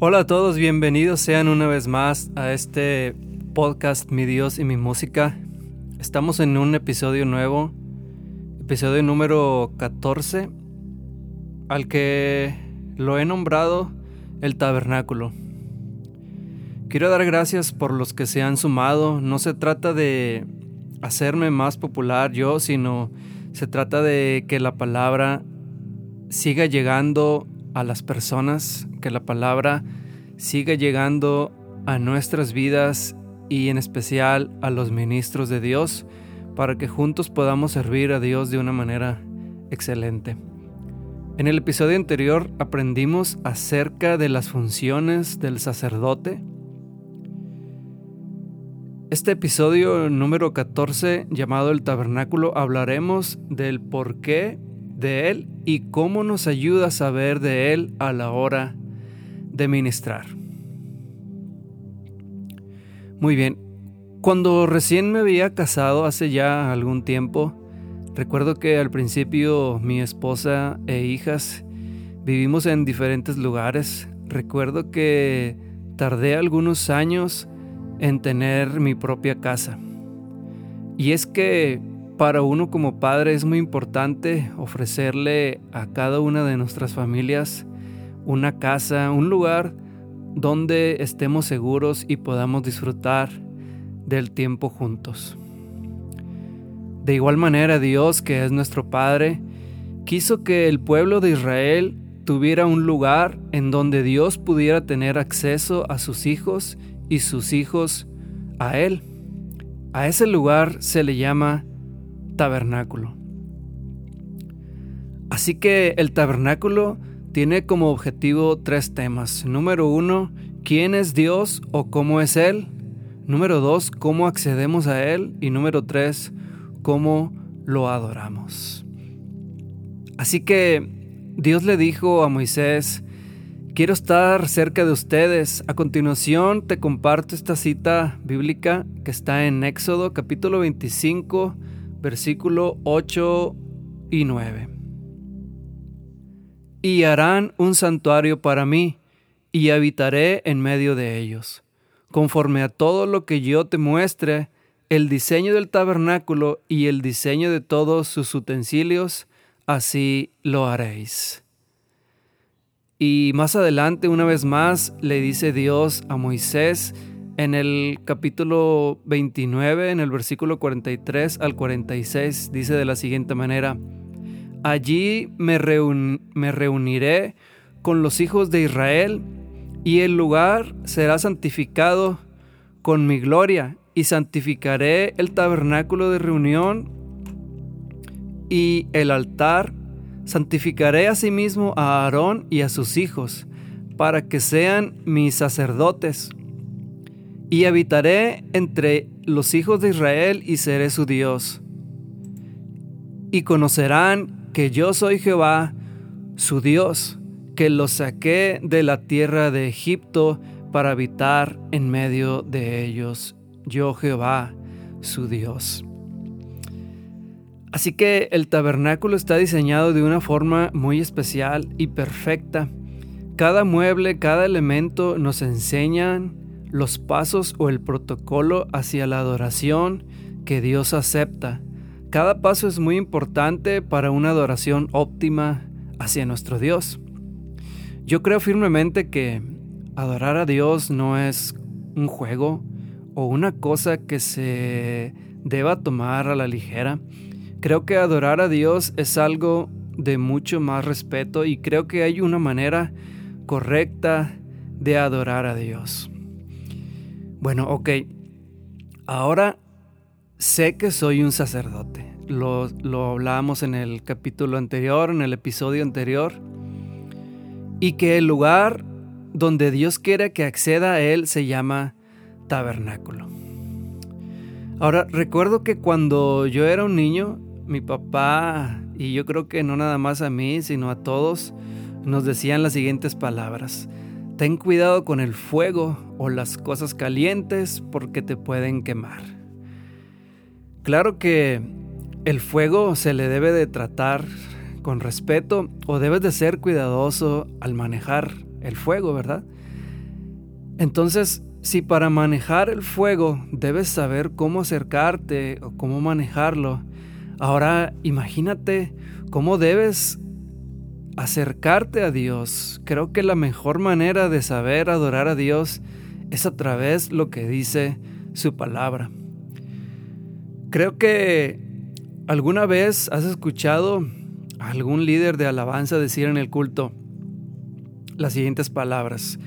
Hola a todos, bienvenidos sean una vez más a este podcast Mi Dios y mi música. Estamos en un episodio nuevo, episodio número 14, al que lo he nombrado el tabernáculo. Quiero dar gracias por los que se han sumado. No se trata de hacerme más popular yo, sino se trata de que la palabra siga llegando a las personas, que la palabra siga llegando a nuestras vidas y en especial a los ministros de Dios para que juntos podamos servir a Dios de una manera excelente. En el episodio anterior aprendimos acerca de las funciones del sacerdote. Este episodio número 14 llamado el tabernáculo hablaremos del porqué de Él y cómo nos ayuda a saber de Él a la hora de ministrar. Muy bien, cuando recién me había casado hace ya algún tiempo, recuerdo que al principio mi esposa e hijas vivimos en diferentes lugares. Recuerdo que tardé algunos años en tener mi propia casa. Y es que para uno como padre es muy importante ofrecerle a cada una de nuestras familias una casa, un lugar donde estemos seguros y podamos disfrutar del tiempo juntos. De igual manera Dios, que es nuestro Padre, quiso que el pueblo de Israel tuviera un lugar en donde Dios pudiera tener acceso a sus hijos y sus hijos a Él. A ese lugar se le llama tabernáculo. Así que el tabernáculo tiene como objetivo tres temas. Número uno, ¿quién es Dios o cómo es Él? Número dos, ¿cómo accedemos a Él? Y número tres, ¿cómo lo adoramos? Así que Dios le dijo a Moisés, quiero estar cerca de ustedes. A continuación te comparto esta cita bíblica que está en Éxodo capítulo 25 versículo 8 y 9. Y harán un santuario para mí, y habitaré en medio de ellos. Conforme a todo lo que yo te muestre, el diseño del tabernáculo y el diseño de todos sus utensilios, así lo haréis. Y más adelante, una vez más, le dice Dios a Moisés en el capítulo 29, en el versículo 43 al 46, dice de la siguiente manera, Allí me, reuniré con los hijos de Israel, y el lugar será santificado con mi gloria, y santificaré el tabernáculo de reunión y el altar, santificaré asimismo a Aarón y a sus hijos, para que sean mis sacerdotes y habitaré entre los hijos de Israel y seré su Dios. Y conocerán que yo soy Jehová, su Dios, que los saqué de la tierra de Egipto para habitar en medio de ellos. Yo Jehová, su Dios. Así que el tabernáculo está diseñado de una forma muy especial y perfecta. Cada mueble, cada elemento nos enseñan los pasos o el protocolo hacia la adoración que Dios acepta. Cada paso es muy importante para una adoración óptima hacia nuestro Dios. Yo creo firmemente que adorar a Dios no es un juego o una cosa que se deba tomar a la ligera. Creo que adorar a Dios es algo de mucho más respeto y creo que hay una manera correcta de adorar a Dios. Bueno, ok. Ahora sé que soy un sacerdote. Lo, lo hablábamos en el capítulo anterior, en el episodio anterior. y que el lugar donde Dios quiere que acceda a Él se llama tabernáculo. Ahora, recuerdo que cuando yo era un niño, mi papá, y yo creo que no nada más a mí, sino a todos, nos decían las siguientes palabras. Ten cuidado con el fuego o las cosas calientes porque te pueden quemar. Claro que el fuego se le debe de tratar con respeto o debes de ser cuidadoso al manejar el fuego, ¿verdad? Entonces, si para manejar el fuego debes saber cómo acercarte o cómo manejarlo, ahora imagínate cómo debes acercarte a Dios. Creo que la mejor manera de saber adorar a Dios es a través lo que dice su palabra. Creo que alguna vez has escuchado a algún líder de alabanza decir en el culto las siguientes palabras.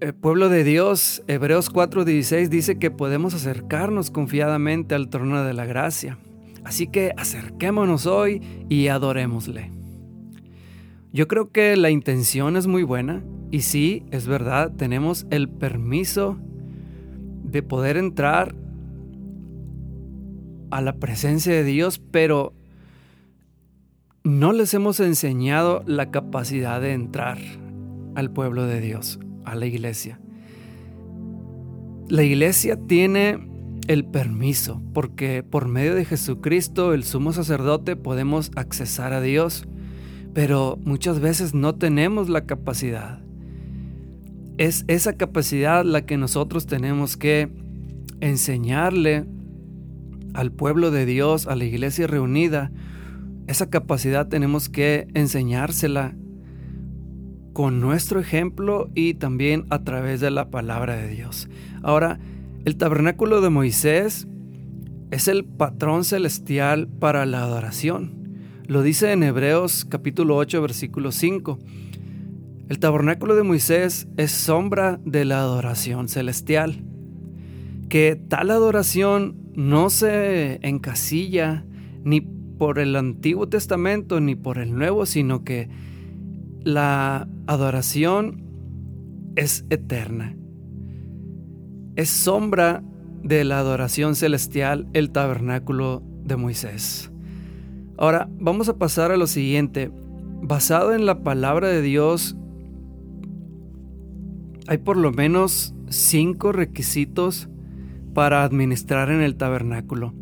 El pueblo de Dios, Hebreos 4:16 dice que podemos acercarnos confiadamente al trono de la gracia. Así que acerquémonos hoy y adorémosle. Yo creo que la intención es muy buena y sí, es verdad, tenemos el permiso de poder entrar a la presencia de Dios, pero no les hemos enseñado la capacidad de entrar al pueblo de Dios, a la iglesia. La iglesia tiene el permiso, porque por medio de Jesucristo, el sumo sacerdote, podemos accesar a Dios pero muchas veces no tenemos la capacidad. Es esa capacidad la que nosotros tenemos que enseñarle al pueblo de Dios, a la iglesia reunida. Esa capacidad tenemos que enseñársela con nuestro ejemplo y también a través de la palabra de Dios. Ahora, el tabernáculo de Moisés es el patrón celestial para la adoración. Lo dice en Hebreos capítulo 8 versículo 5. El tabernáculo de Moisés es sombra de la adoración celestial. Que tal adoración no se encasilla ni por el Antiguo Testamento ni por el Nuevo, sino que la adoración es eterna. Es sombra de la adoración celestial el tabernáculo de Moisés. Ahora, vamos a pasar a lo siguiente. Basado en la palabra de Dios, hay por lo menos cinco requisitos para administrar en el tabernáculo.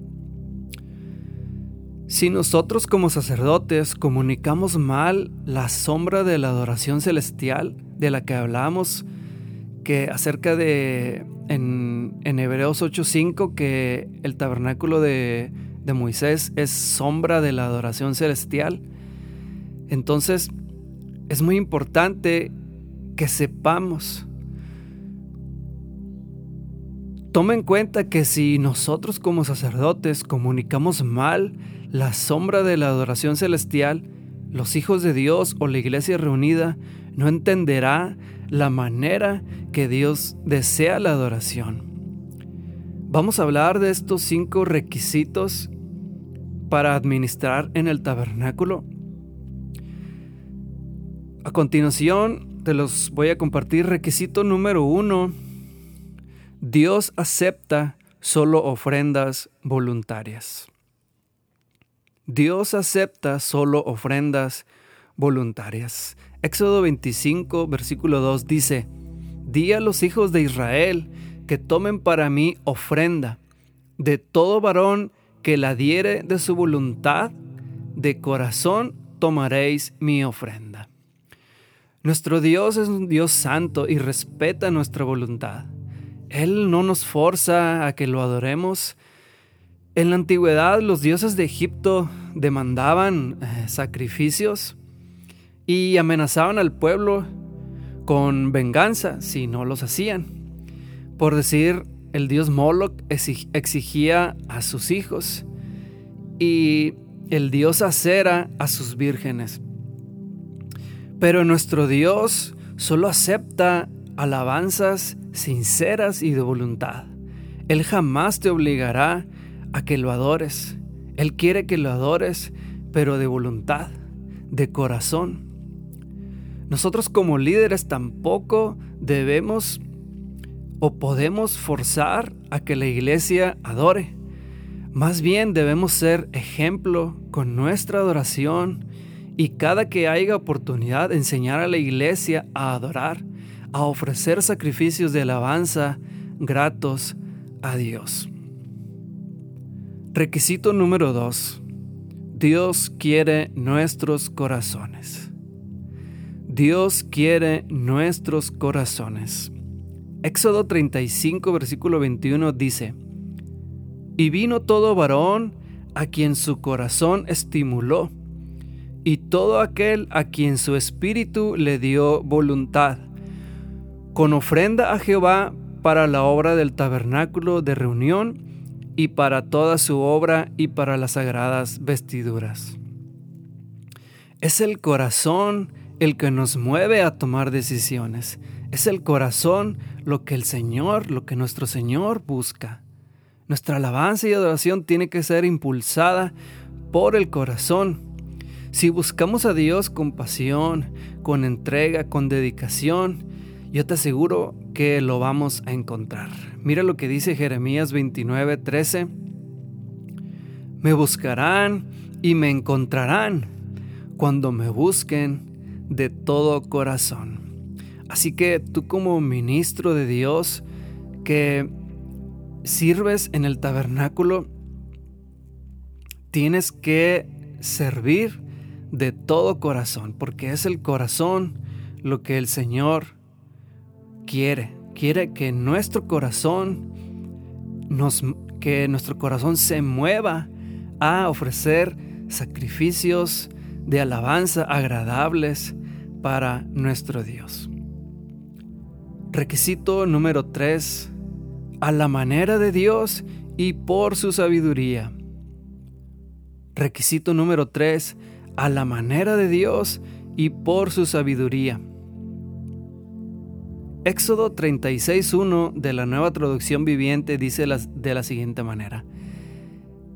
Si nosotros como sacerdotes comunicamos mal la sombra de la adoración celestial de la que hablamos, que acerca de en, Hebreos 8:5 que el tabernáculo de de Moisés es sombra de la adoración celestial. Entonces, es muy importante que sepamos. Toma en cuenta que si nosotros como sacerdotes comunicamos mal la sombra de la adoración celestial, los hijos de Dios o la iglesia reunida no entenderá la manera que Dios desea la adoración. Vamos a hablar de estos cinco requisitos para administrar en el tabernáculo. A continuación te los voy a compartir. Requisito número uno. Dios acepta solo ofrendas voluntarias. Dios acepta solo ofrendas voluntarias. Éxodo 25, versículo 2 dice, Di a los hijos de Israel que tomen para mí ofrenda de todo varón que la diere de su voluntad, de corazón tomaréis mi ofrenda. Nuestro Dios es un Dios santo y respeta nuestra voluntad. Él no nos forza a que lo adoremos. En la antigüedad los dioses de Egipto demandaban eh, sacrificios y amenazaban al pueblo con venganza si no los hacían. Por decir, el dios Moloch exigía a sus hijos y el dios Acera a sus vírgenes. Pero nuestro Dios solo acepta alabanzas sinceras y de voluntad. Él jamás te obligará a que lo adores. Él quiere que lo adores, pero de voluntad, de corazón. nosotros como líderes tampoco debemos o podemos forzar a que la iglesia adore. Más bien debemos ser ejemplo con nuestra adoración y cada que haya oportunidad enseñar a la iglesia a adorar, a ofrecer sacrificios de alabanza gratos a Dios. Requisito número 2. Dios quiere nuestros corazones. Dios quiere nuestros corazones. Éxodo 35, versículo 21 dice, Y vino todo varón a quien su corazón estimuló, y todo aquel a quien su espíritu le dio voluntad, con ofrenda a Jehová para la obra del tabernáculo de reunión y para toda su obra y para las sagradas vestiduras. Es el corazón el que nos mueve a tomar decisiones. Es el corazón lo que el Señor, lo que nuestro Señor busca. Nuestra alabanza y adoración tiene que ser impulsada por el corazón. Si buscamos a Dios con pasión, con entrega, con dedicación, yo te aseguro que lo vamos a encontrar. Mira lo que dice Jeremías 29, 13. Me buscarán y me encontrarán cuando me busquen de todo corazón. Así que tú como ministro de Dios que sirves en el tabernáculo, tienes que servir de todo corazón, porque es el corazón lo que el Señor quiere. Quiere que nuestro corazón nos, que nuestro corazón se mueva a ofrecer sacrificios de alabanza agradables para nuestro Dios. Requisito número 3. A la manera de Dios y por su sabiduría. Requisito número 3. A la manera de Dios y por su sabiduría. Éxodo 36.1 de la nueva traducción viviente dice de la siguiente manera.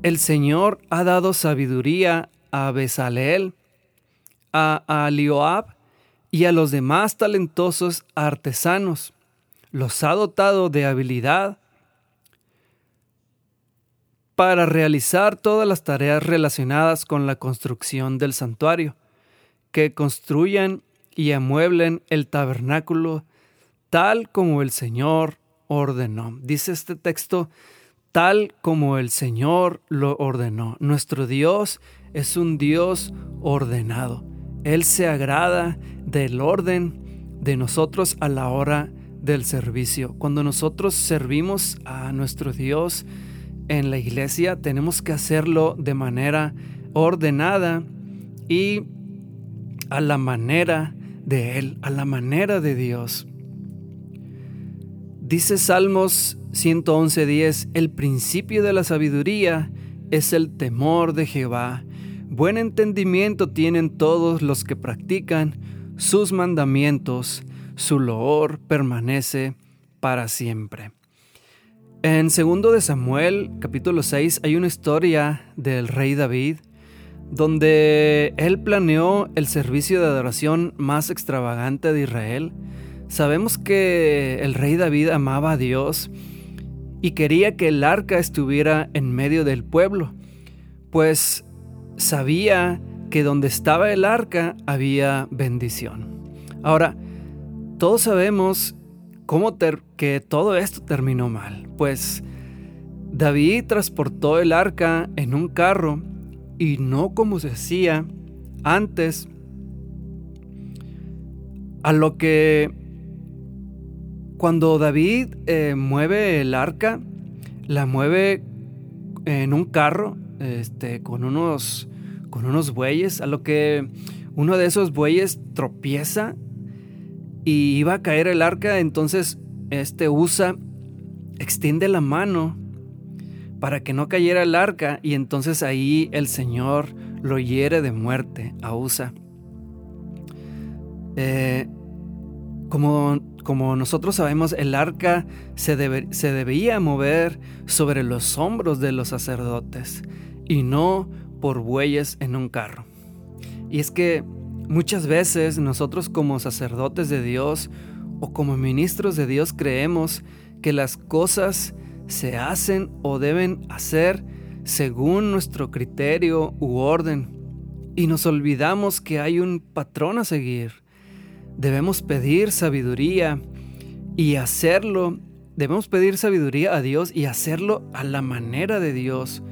El Señor ha dado sabiduría a Bezaleel, a Alioab y a los demás talentosos artesanos. Los ha dotado de habilidad para realizar todas las tareas relacionadas con la construcción del santuario, que construyan y amueblen el tabernáculo tal como el Señor ordenó. Dice este texto, tal como el Señor lo ordenó. Nuestro Dios es un Dios ordenado. Él se agrada del orden de nosotros a la hora del servicio. Cuando nosotros servimos a nuestro Dios en la iglesia, tenemos que hacerlo de manera ordenada y a la manera de Él, a la manera de Dios. Dice Salmos 111:10, el principio de la sabiduría es el temor de Jehová Buen entendimiento tienen todos los que practican sus mandamientos, su loor permanece para siempre. En segundo de Samuel, capítulo 6, hay una historia del rey David donde él planeó el servicio de adoración más extravagante de Israel. Sabemos que el rey David amaba a Dios y quería que el arca estuviera en medio del pueblo, pues sabía que donde estaba el arca había bendición. Ahora, todos sabemos cómo que todo esto terminó mal, pues David transportó el arca en un carro y no como se hacía antes, a lo que cuando David eh, mueve el arca, la mueve en un carro este, con, unos, con unos bueyes, a lo que uno de esos bueyes tropieza y iba a caer el arca, entonces este usa, extiende la mano para que no cayera el arca y entonces ahí el Señor lo hiere de muerte a Usa. Eh, como como nosotros sabemos, el arca se, se debía mover sobre los hombros de los sacerdotes y no por bueyes en un carro. Y es que muchas veces nosotros como sacerdotes de Dios o como ministros de Dios creemos que las cosas se hacen o deben hacer según nuestro criterio u orden y nos olvidamos que hay un patrón a seguir. Debemos pedir sabiduría y hacerlo, debemos pedir sabiduría a Dios y hacerlo a la manera de Dios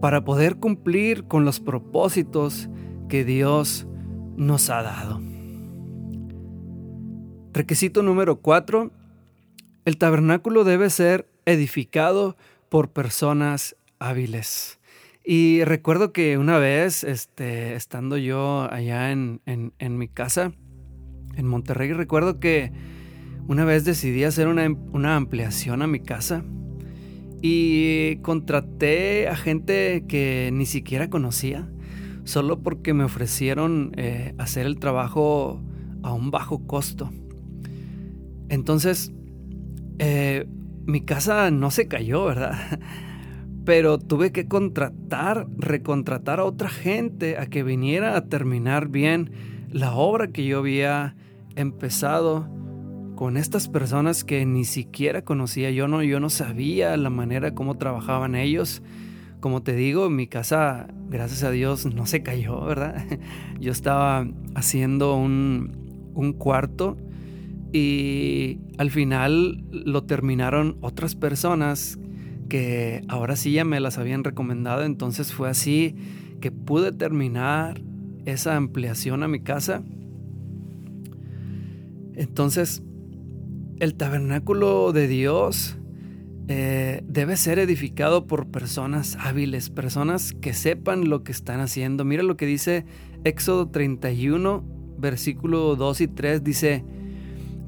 para poder cumplir con los propósitos que Dios nos ha dado. Requisito número 4. El tabernáculo debe ser edificado por personas hábiles. Y recuerdo que una vez, este, estando yo allá en, mi casa, en Monterrey, recuerdo que una vez decidí hacer una, una, ampliación a mi casa y contraté a gente que ni siquiera conocía, solo porque me ofrecieron eh, hacer el trabajo a un bajo costo. Entonces, eh, mi casa no se cayó, ¿verdad? pero tuve que contratar, recontratar a otra gente a que viniera a terminar bien la obra que yo había empezado con estas personas que ni siquiera conocía. Yo no, yo no sabía la manera como trabajaban ellos. Como te digo, mi casa, gracias a Dios, no se cayó, ¿verdad? Yo estaba haciendo un, un cuarto y al final lo terminaron otras personas que ahora sí ya me las habían recomendado, entonces fue así que pude terminar esa ampliación a mi casa. Entonces, el tabernáculo de Dios eh, debe ser edificado por personas hábiles, personas que sepan lo que están haciendo. Mira lo que dice Éxodo 31, versículo 2 y 3, dice,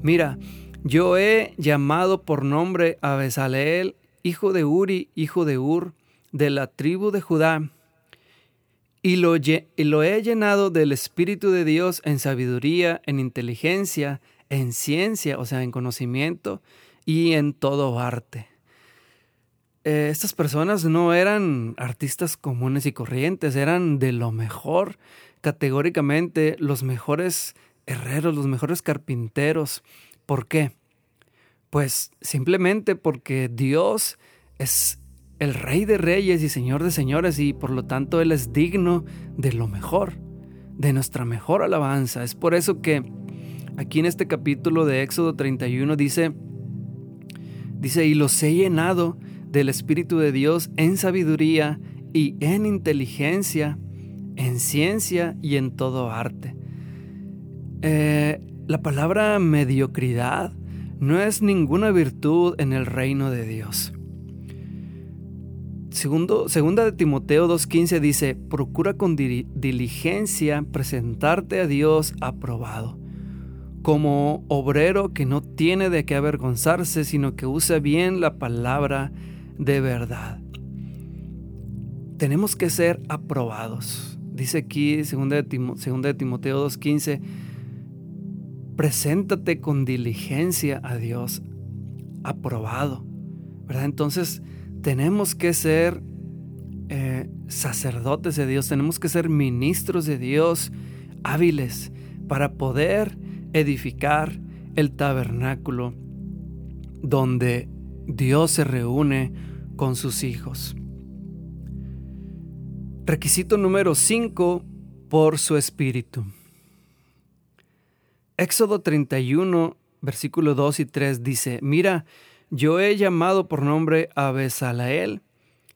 mira, yo he llamado por nombre a Besaleel hijo de Uri, hijo de Ur, de la tribu de Judá, y lo, he llenado del Espíritu de Dios en sabiduría, en inteligencia, en ciencia, o sea, en conocimiento y en todo arte. Eh, estas personas no eran artistas comunes y corrientes, eran de lo mejor, categóricamente los mejores herreros, los mejores carpinteros. ¿Por qué? Pues simplemente porque Dios es el rey de reyes y señor de señores y por lo tanto Él es digno de lo mejor, de nuestra mejor alabanza. Es por eso que aquí en este capítulo de Éxodo 31 dice, dice, y los he llenado del Espíritu de Dios en sabiduría y en inteligencia, en ciencia y en todo arte. Eh, la palabra mediocridad no es ninguna virtud en el reino de Dios. Segundo, segunda de Timoteo 2.15 dice, procura con diligencia presentarte a Dios aprobado, como obrero que no tiene de qué avergonzarse, sino que usa bien la palabra de verdad. Tenemos que ser aprobados. Dice aquí, segunda de, de Timoteo 2.15, preséntate con diligencia a Dios, aprobado, ¿verdad? Entonces tenemos que ser eh, sacerdotes de Dios, tenemos que ser ministros de Dios hábiles para poder edificar el tabernáculo donde Dios se reúne con sus hijos. Requisito número 5, por su espíritu. Éxodo 31, versículo 2 y 3 dice, mira, yo he llamado por nombre a Besalael,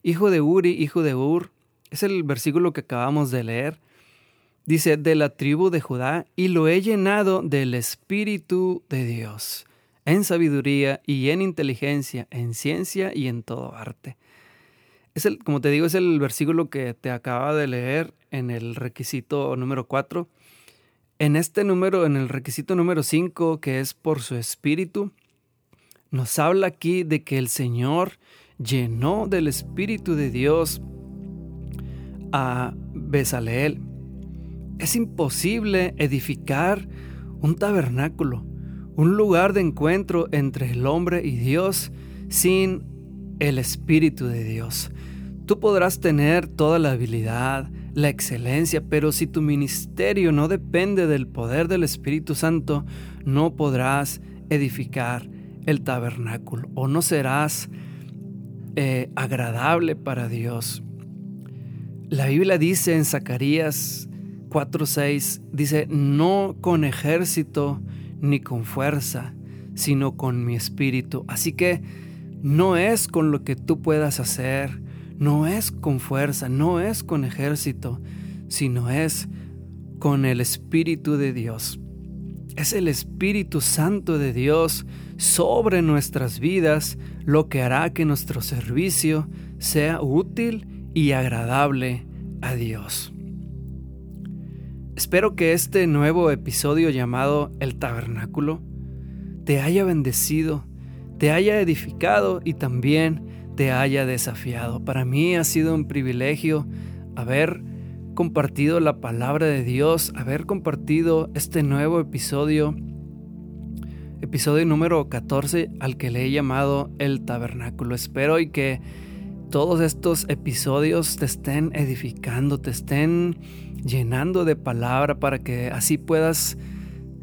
hijo de Uri, hijo de Ur. Es el versículo que acabamos de leer. Dice, de la tribu de Judá, y lo he llenado del Espíritu de Dios, en sabiduría y en inteligencia, en ciencia y en todo arte. Es el, como te digo, es el versículo que te acaba de leer en el requisito número 4 en este número, en el requisito número 5, que es por su espíritu, nos habla aquí de que el Señor llenó del Espíritu de Dios a Besaleel. Es imposible edificar un tabernáculo, un lugar de encuentro entre el hombre y Dios sin el Espíritu de Dios. Tú podrás tener toda la habilidad, la excelencia, pero si tu ministerio no depende del poder del Espíritu Santo, no podrás edificar el tabernáculo o no serás eh, agradable para Dios. La Biblia dice en Zacarías 4:6, dice, no con ejército ni con fuerza, sino con mi espíritu. Así que no es con lo que tú puedas hacer, no es con fuerza, no es con ejército, sino es con el Espíritu de Dios. Es el Espíritu Santo de Dios sobre nuestras vidas lo que hará que nuestro servicio sea útil y agradable a Dios. Espero que este nuevo episodio llamado El Tabernáculo te haya bendecido, te haya edificado y también te haya desafiado. Para mí ha sido un privilegio haber compartido la palabra de Dios, haber compartido este nuevo episodio, episodio número 14 al que le he llamado el tabernáculo. Espero y que todos estos episodios te estén edificando, te estén llenando de palabra para que así puedas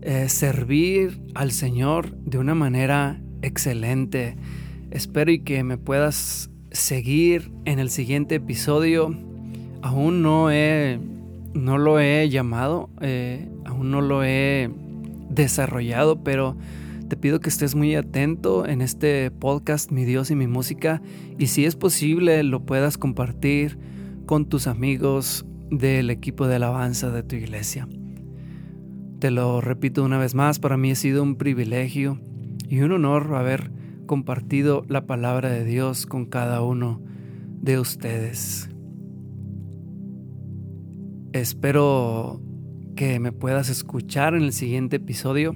eh, servir al Señor de una manera excelente. Espero y que me puedas seguir en el siguiente episodio. Aún no he, no lo he llamado, eh, aún no lo he desarrollado, pero te pido que estés muy atento en este podcast Mi Dios y mi música y si es posible lo puedas compartir con tus amigos del equipo de alabanza de tu iglesia. Te lo repito una vez más, para mí ha sido un privilegio y un honor haber compartido la palabra de Dios con cada uno de ustedes. Espero que me puedas escuchar en el siguiente episodio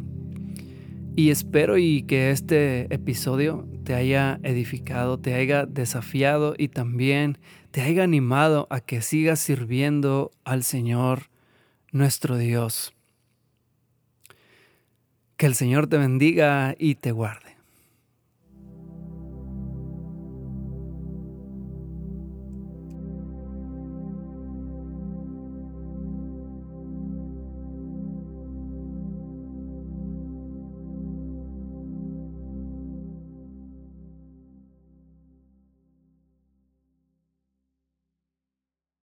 y espero y que este episodio te haya edificado, te haya desafiado y también te haya animado a que sigas sirviendo al Señor nuestro Dios. Que el Señor te bendiga y te guarde.